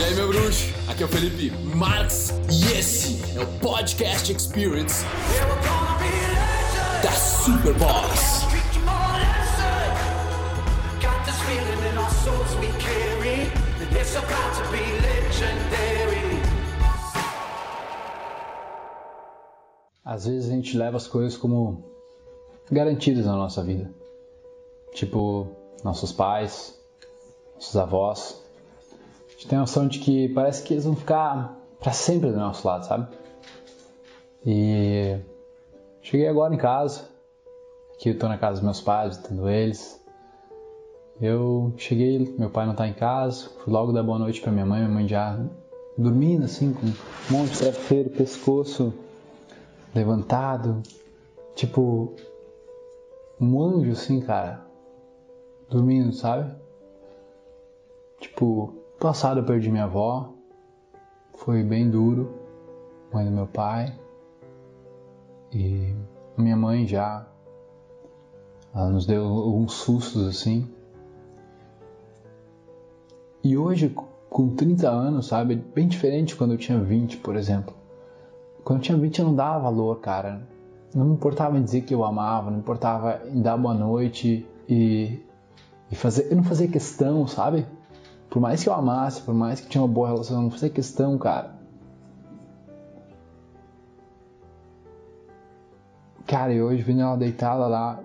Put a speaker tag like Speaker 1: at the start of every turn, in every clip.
Speaker 1: E aí, meu bruxo? Aqui é o Felipe Marx e esse é o Podcast Experience da Super Boss.
Speaker 2: Às vezes a gente leva as coisas como garantidas na nossa vida. Tipo, nossos pais, nossos avós. Gente tem a noção de que parece que eles vão ficar para sempre do nosso lado, sabe? E cheguei agora em casa, aqui eu tô na casa dos meus pais, visitando eles. Eu cheguei, meu pai não tá em casa, fui logo dar boa noite para minha mãe, minha mãe já dormindo assim, com um monte de travesseiro, pescoço levantado, tipo um anjo assim, cara, dormindo, sabe? Tipo, passado eu perdi minha avó, foi bem duro, mãe do meu pai, e minha mãe já, ela nos deu alguns sustos assim. E hoje, com 30 anos, sabe, bem diferente quando eu tinha 20, por exemplo. Quando eu tinha 20 eu não dava valor, cara. Não me importava em dizer que eu amava, não importava em dar boa noite e, e fazer. Eu não fazia questão, sabe? Por mais que eu amasse, por mais que tinha uma boa relação, não fazia questão, cara. Cara, e hoje vendo ela deitada lá,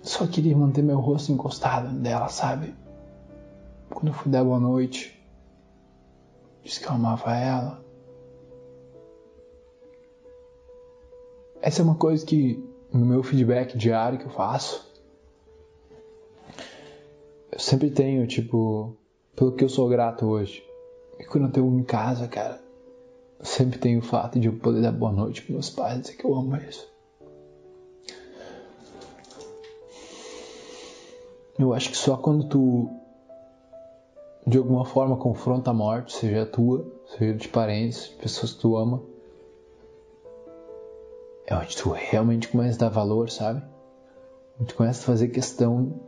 Speaker 2: só queria manter meu rosto encostado dela, sabe? Quando eu fui dar boa noite, disse que eu amava ela. Essa é uma coisa que no meu feedback diário que eu faço, sempre tenho, tipo, pelo que eu sou grato hoje. E quando eu tenho em casa, cara, sempre tenho o fato de eu poder dar boa noite pros meus pais, dizer que eu amo eles. Eu acho que só quando tu de alguma forma confronta a morte, seja a tua, seja de parentes, de pessoas que tu ama, é onde tu realmente começa a dar valor, sabe? Tu começa a fazer questão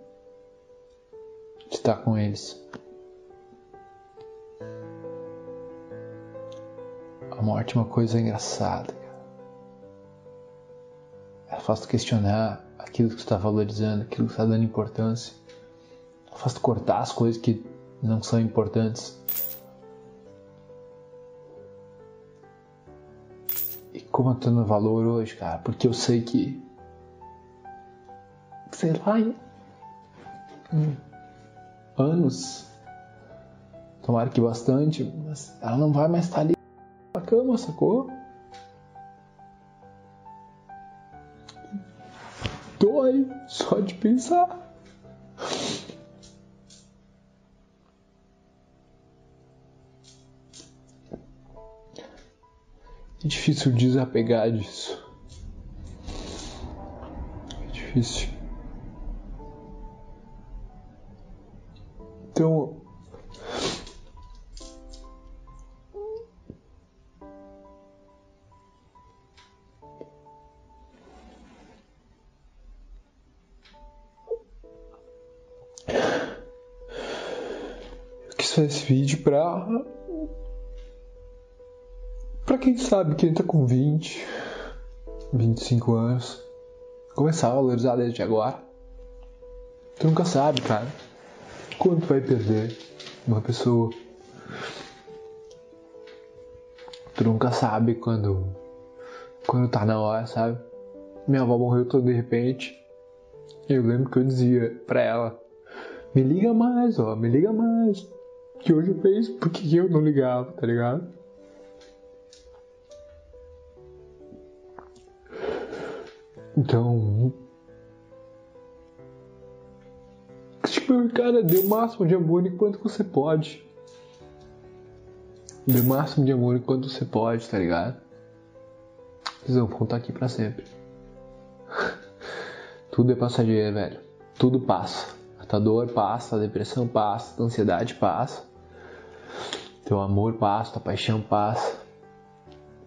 Speaker 2: estar com eles. A morte é uma coisa engraçada, cara. Ela faz tu questionar aquilo que está valorizando, aquilo que está dando importância. Ela faz tu cortar as coisas que não são importantes. E como eu tô no valor hoje, cara, porque eu sei que. Sei lá, hum, anos. Tomara que bastante, mas ela não vai mais estar ali na cama, sacou? Dói só de pensar. É difícil desapegar disso. É difícil. Então. Eu quis fazer esse vídeo pra Pra quem sabe, quem tá com 20, 25 anos, começar a valorizar desde agora. Tu nunca sabe, cara, quanto vai perder uma pessoa. Tu nunca sabe quando, quando tá na hora, sabe? Minha avó morreu toda de repente. Eu lembro que eu dizia pra ela: Me liga mais, ó, me liga mais. Que hoje eu fiz porque eu não ligava, tá ligado? Então. Tipo, cara, dê o máximo de amor enquanto você pode. Dê o máximo de amor enquanto você pode, tá ligado? Vocês vão contar aqui pra sempre. Tudo é passageiro, velho. Tudo passa. A tua dor passa, a depressão passa, a ansiedade passa. Teu amor passa, tua paixão passa.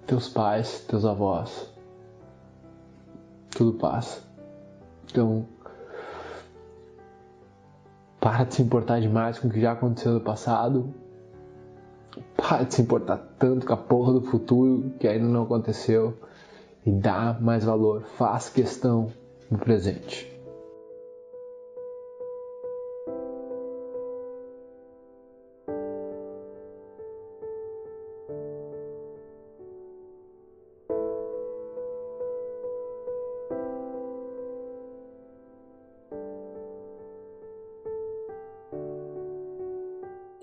Speaker 2: Teus pais, teus avós tudo passa. Então, para de se importar demais com o que já aconteceu no passado
Speaker 3: para de se importar tanto com a porra do futuro que ainda não aconteceu e dá mais valor, faz questão no presente.